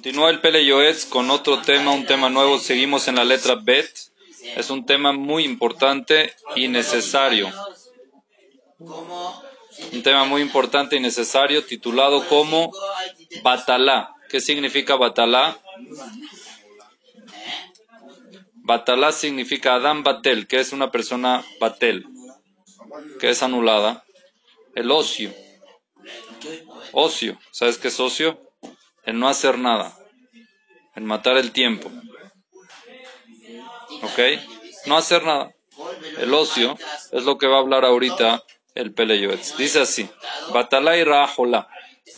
Continúa el Pele Yoetz con otro tema, un tema nuevo. Seguimos en la letra Bet. Es un tema muy importante y necesario. Un tema muy importante y necesario titulado como Batalá. ¿Qué significa Batalá? Batalá significa Adam Batel, que es una persona Batel, que es anulada. El ocio. Ocio. ¿Sabes qué es ocio? El no hacer nada, el matar el tiempo. ¿Ok? No hacer nada. El ocio es lo que va a hablar ahorita el Peleyoetz. Dice así, Batalá y.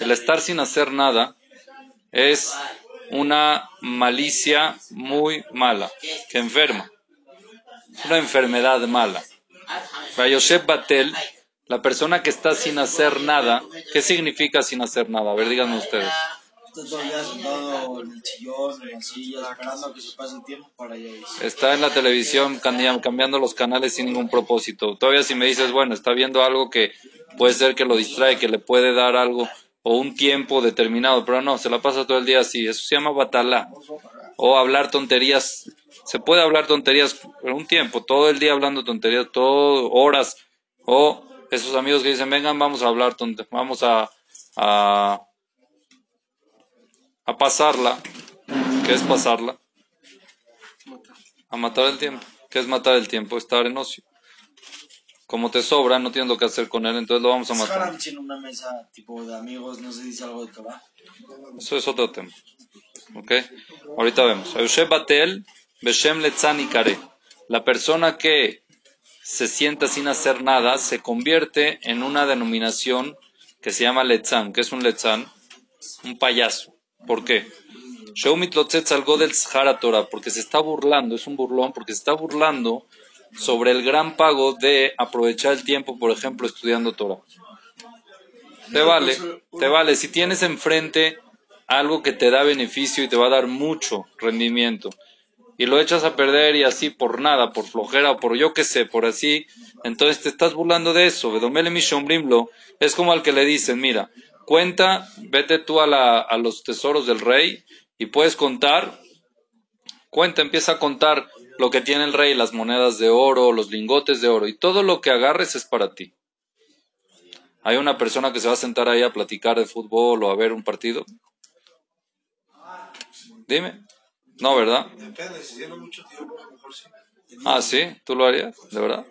El estar sin hacer nada es una malicia muy mala, que enferma. Una enfermedad mala. Yosef Batel, la persona que está sin hacer nada, ¿qué significa sin hacer nada? A ver, díganme ustedes. Está en la televisión cambiando los canales sin ningún propósito. Todavía si me dices, bueno, está viendo algo que puede ser que lo distrae, que le puede dar algo o un tiempo determinado, pero no, se la pasa todo el día así. Eso se llama batala. O hablar tonterías. Se puede hablar tonterías por un tiempo, todo el día hablando tonterías, todo horas. O esos amigos que dicen, vengan, vamos a hablar tonterías, vamos a a pasarla. ¿Qué es pasarla? A matar el tiempo. ¿Qué es matar el tiempo? Estar en ocio. Como te sobra, no tienes lo que hacer con él, entonces lo vamos a matar. en una mesa tipo de amigos no se dice algo de Eso es otro tema. ¿Ok? Ahorita vemos. Batel, Beshem Kare. La persona que se sienta sin hacer nada se convierte en una denominación que se llama Letzan. ¿Qué es un Letzan? Un payaso. ¿Por qué? porque se está burlando, es un burlón, porque se está burlando sobre el gran pago de aprovechar el tiempo, por ejemplo, estudiando Torah. Te vale, te vale. Si tienes enfrente algo que te da beneficio y te va a dar mucho rendimiento, y lo echas a perder y así por nada, por flojera o por yo qué sé, por así, entonces te estás burlando de eso. Es como al que le dicen, mira, Cuenta, vete tú a, a los tesoros del rey y puedes contar. Cuenta, empieza a contar lo que tiene el rey, las monedas de oro, los lingotes de oro, y todo lo que agarres es para ti. ¿Hay una persona que se va a sentar ahí a platicar de fútbol o a ver un partido? Dime. No, ¿verdad? Depende, si tiene mucho tiempo, a lo mejor sí. Ah, sí, ¿tú lo harías? ¿De verdad?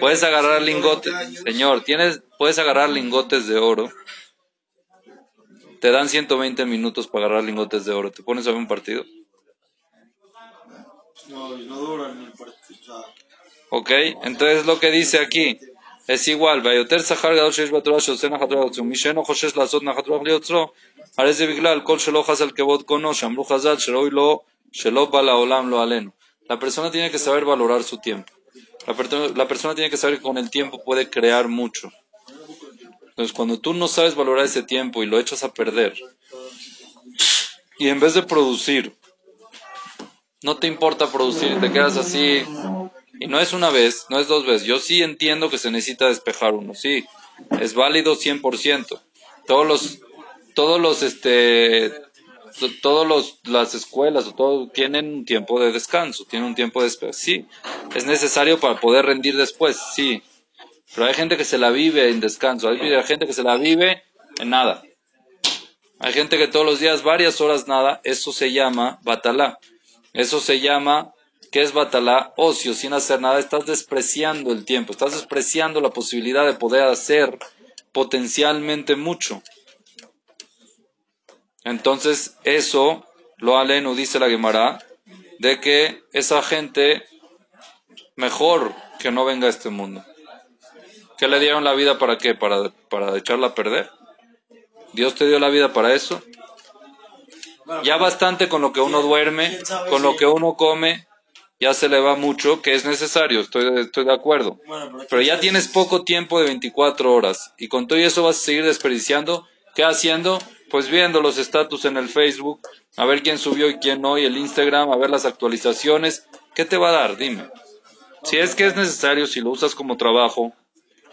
Puedes agarrar lingotes, señor, tienes, puedes agarrar lingotes de oro te dan 120 minutos para agarrar lingotes de oro. ¿Te pones a ver un partido? No, no duran el partido. Ok, entonces lo que dice aquí es igual. La persona tiene que saber valorar su tiempo. La, persona tiene que saber que con el tiempo puede crear mucho. Entonces, cuando tú no sabes valorar ese tiempo y lo echas a perder, y en vez de producir, no te importa producir, te quedas así, y no es una vez, no es dos veces. Yo sí entiendo que se necesita despejar uno, sí, es válido 100%. Todos los, todos los, este, todos los, las escuelas o tienen un tiempo de descanso, tienen un tiempo de sí, es necesario para poder rendir después, sí, pero hay gente que se la vive en descanso, hay gente que se la vive en nada. Hay gente que todos los días, varias horas nada, eso se llama batalá. Eso se llama, ¿qué es batalá? Ocio, sin hacer nada, estás despreciando el tiempo, estás despreciando la posibilidad de poder hacer potencialmente mucho. Entonces, eso lo aleno, dice la Gemara, de que esa gente mejor que no venga a este mundo. ¿Qué le dieron la vida para qué? ¿Para, para echarla a perder? ¿Dios te dio la vida para eso? Ya bastante con lo que uno duerme, con lo que uno come, ya se le va mucho, que es necesario, estoy, estoy de acuerdo. Pero ya tienes poco tiempo de 24 horas y con todo eso vas a seguir desperdiciando. ¿Qué haciendo? Pues viendo los estatus en el Facebook, a ver quién subió y quién no, y el Instagram, a ver las actualizaciones. ¿Qué te va a dar? Dime. Si es que es necesario, si lo usas como trabajo,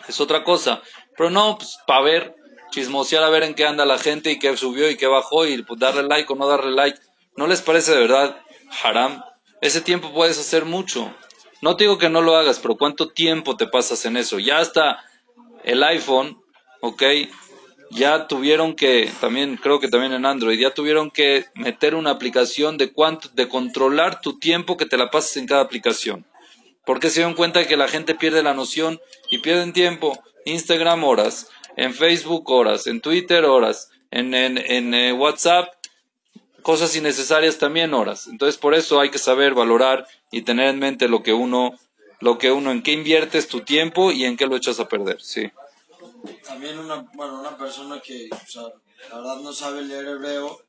es otra cosa. Pero no, pues para ver chismosear a ver en qué anda la gente y qué subió y qué bajó y pues, darle like o no darle like. ¿No les parece de verdad haram? Ese tiempo puedes hacer mucho. No te digo que no lo hagas, pero ¿cuánto tiempo te pasas en eso? Ya hasta el iPhone, ¿ok? Ya tuvieron que, también creo que también en Android, ya tuvieron que meter una aplicación de cuánto, de controlar tu tiempo que te la pasas en cada aplicación. Porque se dieron cuenta que la gente pierde la noción y pierden tiempo. Instagram horas, en Facebook horas, en Twitter horas, en, en, eh, WhatsApp cosas innecesarias también horas. Entonces por eso hay que saber valorar y tener en mente lo que uno, lo que uno, en qué inviertes tu tiempo y en qué lo echas a perder, sí. También una, bueno, una persona que, la verdad no sabe leer hebreo,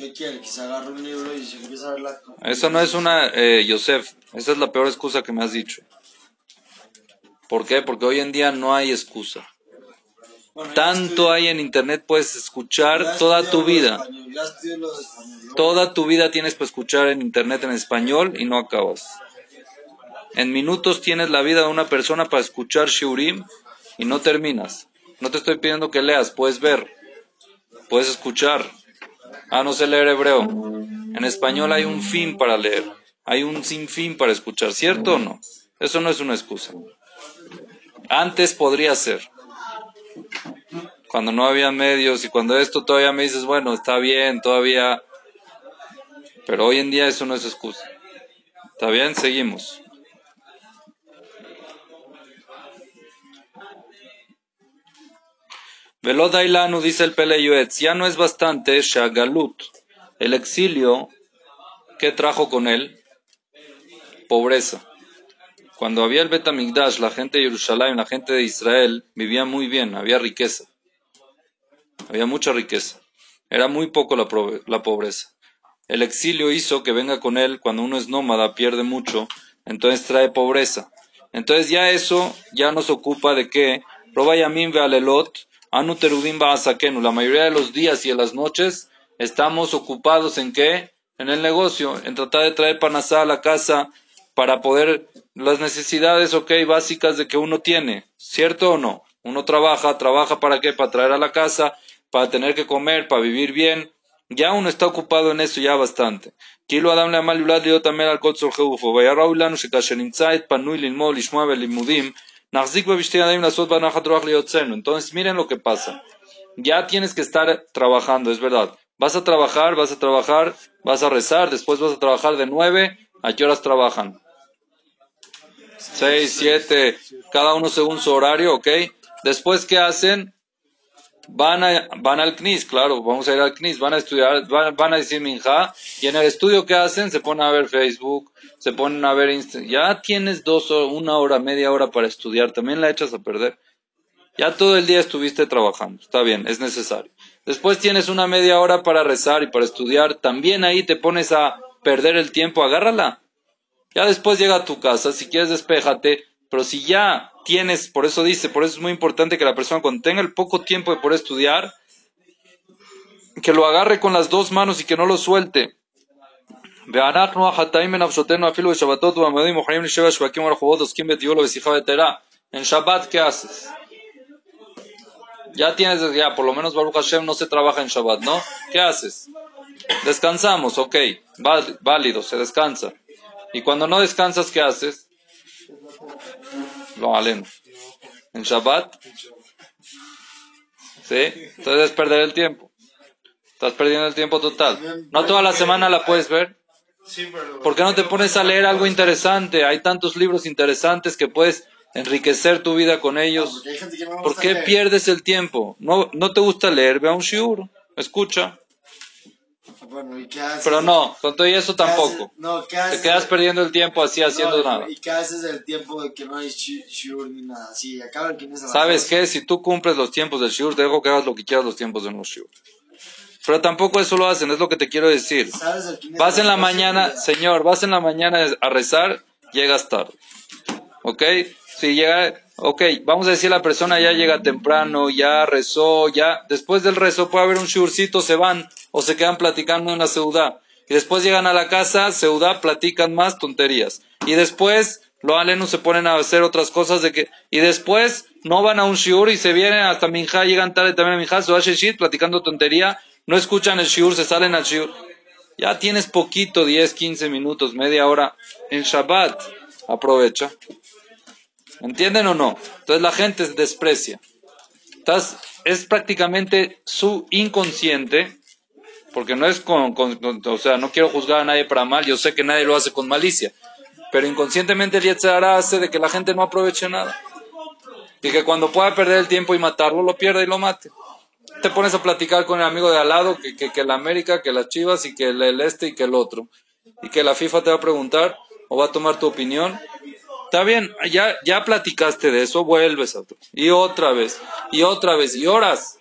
¿qué quiere? Que se agarre un libro y se empiece a ver la... Eso no es una, eh, Yosef, esa es la peor excusa que me has dicho. ¿Por qué? Porque hoy en día no hay excusa. Tanto hay en internet, puedes escuchar toda tu vida. Toda tu vida tienes para escuchar en internet en español y no acabas. En minutos tienes la vida de una persona para escuchar Shiurim y no terminas. No te estoy pidiendo que leas, puedes ver, puedes escuchar. Ah, no sé leer hebreo. En español hay un fin para leer, hay un sinfín para escuchar, ¿cierto o no? Eso no es una excusa. Antes podría ser cuando no había medios y cuando esto todavía me dices, bueno, está bien, todavía, pero hoy en día eso no es excusa. ¿Está bien? Seguimos. Velodailanu dice el Peleyuetz, ya no es bastante Shagalut, el exilio que trajo con él pobreza. Cuando había el Betamigdash, la gente de Jerusalén, la gente de Israel vivía muy bien, había riqueza había mucha riqueza. Era muy poco la, pobreza. El exilio hizo que venga con él, cuando uno es nómada, pierde mucho, entonces trae pobreza. Entonces ya eso ya nos ocupa de que Robayamim Vealelot, Anu Terudim La mayoría de los días y de las noches estamos ocupados en qué? En el negocio, en tratar de traer panasá a la casa para poder las necesidades, ok, básicas de que uno tiene, ¿cierto o no? Uno trabaja, trabaja para qué? Para traer a la casa para tener que comer, para vivir bien. Ya uno está ocupado en eso ya bastante. Adam le también al Entonces miren lo que pasa. Ya tienes que estar trabajando, es verdad. Vas a trabajar, vas a trabajar, vas a rezar, después vas a trabajar de nueve. ¿A qué horas trabajan? Seis, siete, cada uno según su horario, ¿ok? Después, ¿qué hacen? Van, a, van al CNIS, claro, vamos a ir al CNIS, van a estudiar, van, a decir Minja, y en el estudio que hacen se ponen a ver Facebook, se ponen a ver Instagram, ya tienes dos o una hora, media hora para estudiar, también la echas a perder. Ya todo el día estuviste trabajando, está bien, es necesario. Después tienes una media hora para rezar y para estudiar, también ahí te pones a perder el tiempo, agárrala. Ya después llega a tu casa, si quieres despéjate, pero si ya tienes, por eso dice, por eso es muy importante que la persona cuando tenga el poco tiempo de poder estudiar, que lo agarre con las dos manos y que no lo suelte. En Shabbat, ¿qué haces? Ya tienes, ya, por lo menos Baruch Hashem no se trabaja en Shabbat, ¿no? ¿Qué haces? Descansamos, ok, válido, se descansa. Y cuando no descansas, ¿qué haces? Lo aleno. En Shabbat. ¿Sí? Entonces es perder el tiempo. Estás perdiendo el tiempo total. No toda la semana la puedes ver. ¿Por qué no te pones a leer algo interesante? Hay tantos libros interesantes que puedes enriquecer tu vida con ellos. ¿Por qué pierdes el tiempo? No, no te gusta leer, ve a un shiur, escucha. Pero no, con todo eso tampoco. Te quedas perdiendo el tiempo así haciendo nada. ¿Y qué haces el tiempo de que no hay shiur ni nada? Sí, acaba el ¿Sabes qué? Si tú cumples los tiempos del shiur, te dejo que hagas lo que quieras los tiempos de los shiur. Pero tampoco eso lo hacen, es lo que te quiero decir. Vas en la mañana, señor, vas en la mañana a rezar, llegas tarde. ¿Ok? Si llega, ok, vamos a decir la persona ya llega temprano, ya rezó, ya, después del rezo puede haber un shiurcito, se van o se quedan platicando en la ciudad. Y después llegan a la casa, ciudad, platican más tonterías. Y después Lo alenu se ponen a hacer otras cosas de que, y después no van a un shiur y se vienen hasta Minja, llegan tarde también a Minja, su shit, platicando tontería, no escuchan el shiur, se salen al shiur. Ya tienes poquito, 10, 15 minutos, media hora en Shabbat. Aprovecha. ¿Entienden o no? Entonces la gente se desprecia. Estás, es prácticamente su inconsciente, porque no es con, con, o sea, no quiero juzgar a nadie para mal, yo sé que nadie lo hace con malicia, pero inconscientemente el Yetzirah hace de que la gente no aproveche nada. Y que cuando pueda perder el tiempo y matarlo, lo pierda y lo mate. Te pones a platicar con el amigo de al lado, que, que, que la América, que las Chivas y que el, el este y que el otro. Y que la FIFA te va a preguntar o va a tomar tu opinión Está bien, ya, ya platicaste de eso, vuelves a otro. Y otra vez, y otra vez, y horas.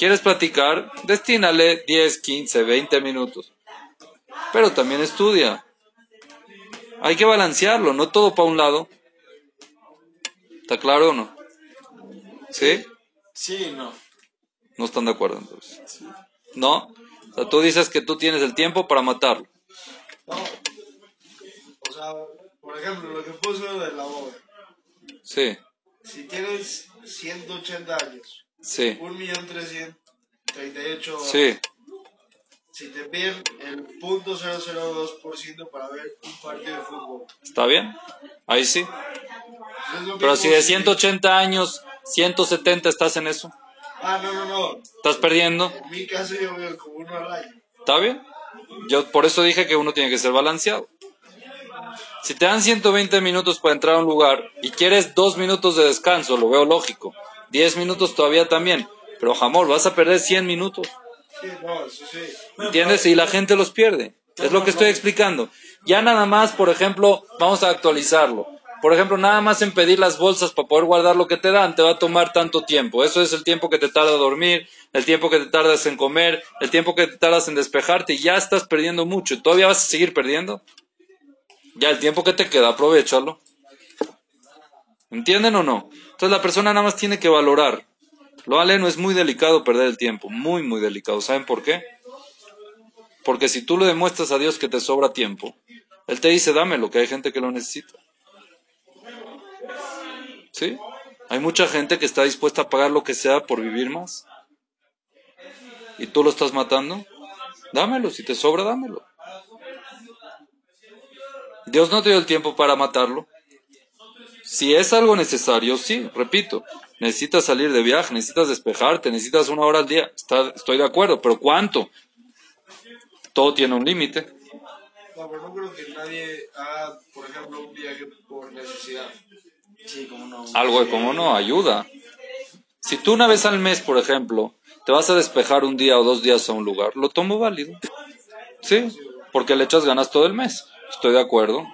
¿Quieres platicar? Destínale 10, 15, 20 minutos. Pero también estudia. Hay que balancearlo, no todo para un lado. ¿Está claro o no? ¿Sí? Sí, no. No están de acuerdo entonces. ¿No? O sea, tú dices que tú tienes el tiempo para matarlo. No. O sea, por ejemplo, lo que puso de la boda. Sí, Si tienes 180 años, sí, 1.338, sí. si te piden el 0.002% para ver un partido de fútbol. ¿Está bien? Ahí sí. Pero si de 180 años, 170 estás en eso, Ah, no, no, no. estás perdiendo, En mi caso yo veo como uno al año. ¿está bien? Yo por eso dije que uno tiene que ser balanceado. Si te dan 120 minutos para entrar a un lugar y quieres dos minutos de descanso, lo veo lógico. 10 minutos todavía también. Pero jamón, vas a perder 100 minutos. Sí, no, eso sí. ¿Entiendes? Y la gente los pierde. Es lo que estoy explicando. Ya nada más, por ejemplo, vamos a actualizarlo. Por ejemplo, nada más en pedir las bolsas para poder guardar lo que te dan, te va a tomar tanto tiempo. Eso es el tiempo que te tarda a dormir, el tiempo que te tardas en comer, el tiempo que te tardas en despejarte y ya estás perdiendo mucho. ¿Y todavía vas a seguir perdiendo? Ya el tiempo que te queda, aprovechalo. ¿Entienden o no? Entonces la persona nada más tiene que valorar. Lo aleno es muy delicado perder el tiempo, muy, muy delicado. ¿Saben por qué? Porque si tú le demuestras a Dios que te sobra tiempo, Él te dice, dámelo, que hay gente que lo necesita. ¿Sí? Hay mucha gente que está dispuesta a pagar lo que sea por vivir más. ¿Y tú lo estás matando? Dámelo, si te sobra, dámelo. Dios no te dio el tiempo para matarlo. Si es algo necesario, sí, repito, necesitas salir de viaje, necesitas despejarte, necesitas una hora al día. Está- estoy de acuerdo, pero ¿cuánto? Todo tiene un límite. No, pero no creo que nadie haga, por ejemplo, un viaje por necesidad. Sí, como no. Algo de como no, ayuda. Si tú una vez al mes, por ejemplo, te vas a despejar un día o dos días a un lugar, lo tomo válido. Sí, porque le echas ganas todo el mes. Estoy de acuerdo.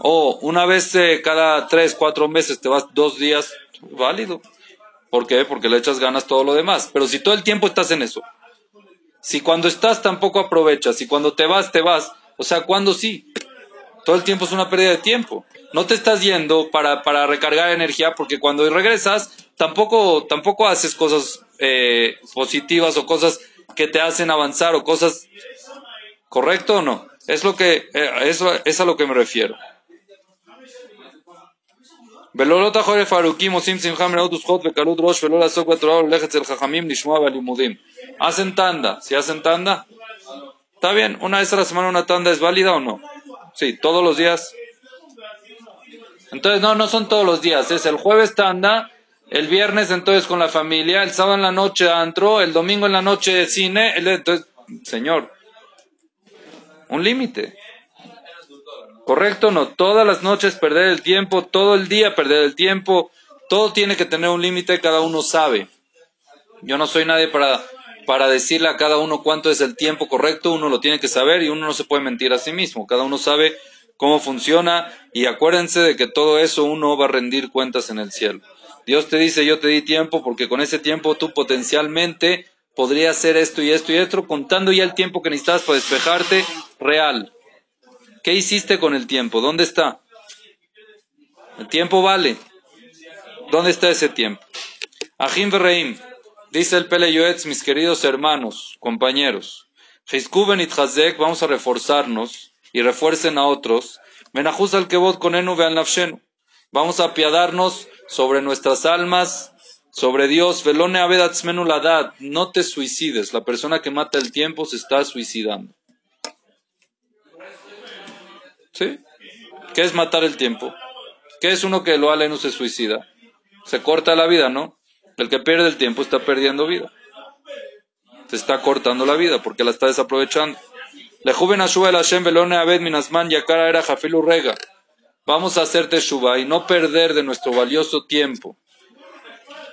O una vez eh, cada tres, cuatro meses te vas dos días, válido. ¿Por qué? Porque le echas ganas todo lo demás. Pero si todo el tiempo estás en eso, si cuando estás tampoco aprovechas, si cuando te vas, te vas, o sea, cuando sí, todo el tiempo es una pérdida de tiempo. No te estás yendo para, para recargar energía porque cuando regresas tampoco, tampoco haces cosas eh, positivas o cosas que te hacen avanzar o cosas... ¿Correcto o no? Es, lo que, eh, eso, es a lo que me refiero. ולא לא תחור לפארוקים עושים שמחה מנאות ושכות וקלות ראש ולא לעסוק בתורה וללכת אצל חכמים לשמוע בלימודים. Hacen tanda, si hacen tanda, está bien, una vez a la semana una tanda es válida o no. Sí, todos los días. Entonces no, no son todos los días, es el jueves tanda, el viernes entonces con la familia, el sábado en la noche antro, el domingo en la noche cine, el, entonces, señor, un límite. ¿Correcto no? Todas las noches perder el tiempo, todo el día perder el tiempo, todo tiene que tener un límite, cada uno sabe. Yo no soy nadie para, para decirle a cada uno cuánto es el tiempo correcto, uno lo tiene que saber y uno no se puede mentir a sí mismo, cada uno sabe cómo funciona y acuérdense de que todo eso uno va a rendir cuentas en el cielo. Dios te dice, yo te di tiempo porque con ese tiempo tú potencialmente podrías hacer esto y esto y esto, contando ya el tiempo que necesitas para despejarte real. ¿Qué hiciste con el tiempo? ¿Dónde está? El tiempo vale. ¿Dónde está ese tiempo? Ajim Berreim, dice el Pele Yoetz, mis queridos hermanos, compañeros. Hizkuben Itzhazek, vamos a reforzarnos y refuercen a otros. Menajuz al kebot con enu. Vamos a apiadarnos sobre nuestras almas, sobre Dios. Velone avedatzmenu ladad. No te suicides. La persona que mata el tiempo se está suicidando. ¿Sí? ¿Qué es matar el tiempo? ¿Qué es uno que lo aleno se suicida? Se corta la vida, ¿no? El que pierde el tiempo está perdiendo vida. Se está cortando la vida porque la está desaprovechando. Le joven el Hashem velone abed minasman yakara era jafilu rega. Vamos a hacerte teshuva y no perder de nuestro valioso tiempo.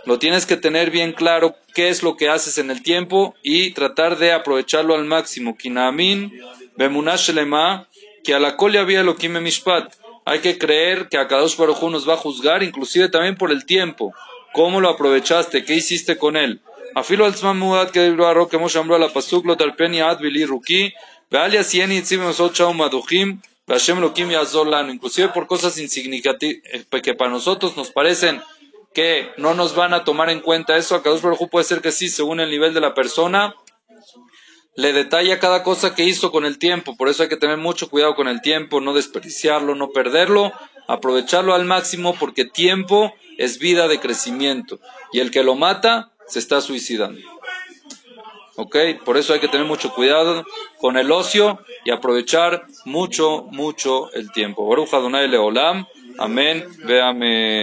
Lo tienes que tener bien claro qué es lo que haces en el tiempo y tratar de aprovecharlo al máximo. Kinamin, bemunash que a la colia había lo mishpat. Hay que creer que a Kadosh Baruj nos va a juzgar, inclusive también por el tiempo. ¿Cómo lo aprovechaste? ¿Qué hiciste con él? Afilo al mudat que que hemos a la pasuk lo talpeni ad vili ruki, vealia sieni itzim nosot shaum aduchim, veashem lokim yazor. Inclusive por cosas insignificativas eh, que para nosotros nos parecen que no nos van a tomar en cuenta eso. A Kadosh Baruj puede ser que sí, según el nivel de la persona, le detalla cada cosa que hizo con el tiempo. Por eso hay que tener mucho cuidado con el tiempo, no desperdiciarlo, no perderlo, aprovecharlo al máximo porque tiempo es vida de crecimiento. Y el que lo mata se está suicidando. ¿Ok? Por eso hay que tener mucho cuidado con el ocio y aprovechar mucho, mucho el tiempo. Baruch Adonai Leolam. Amén. Véame.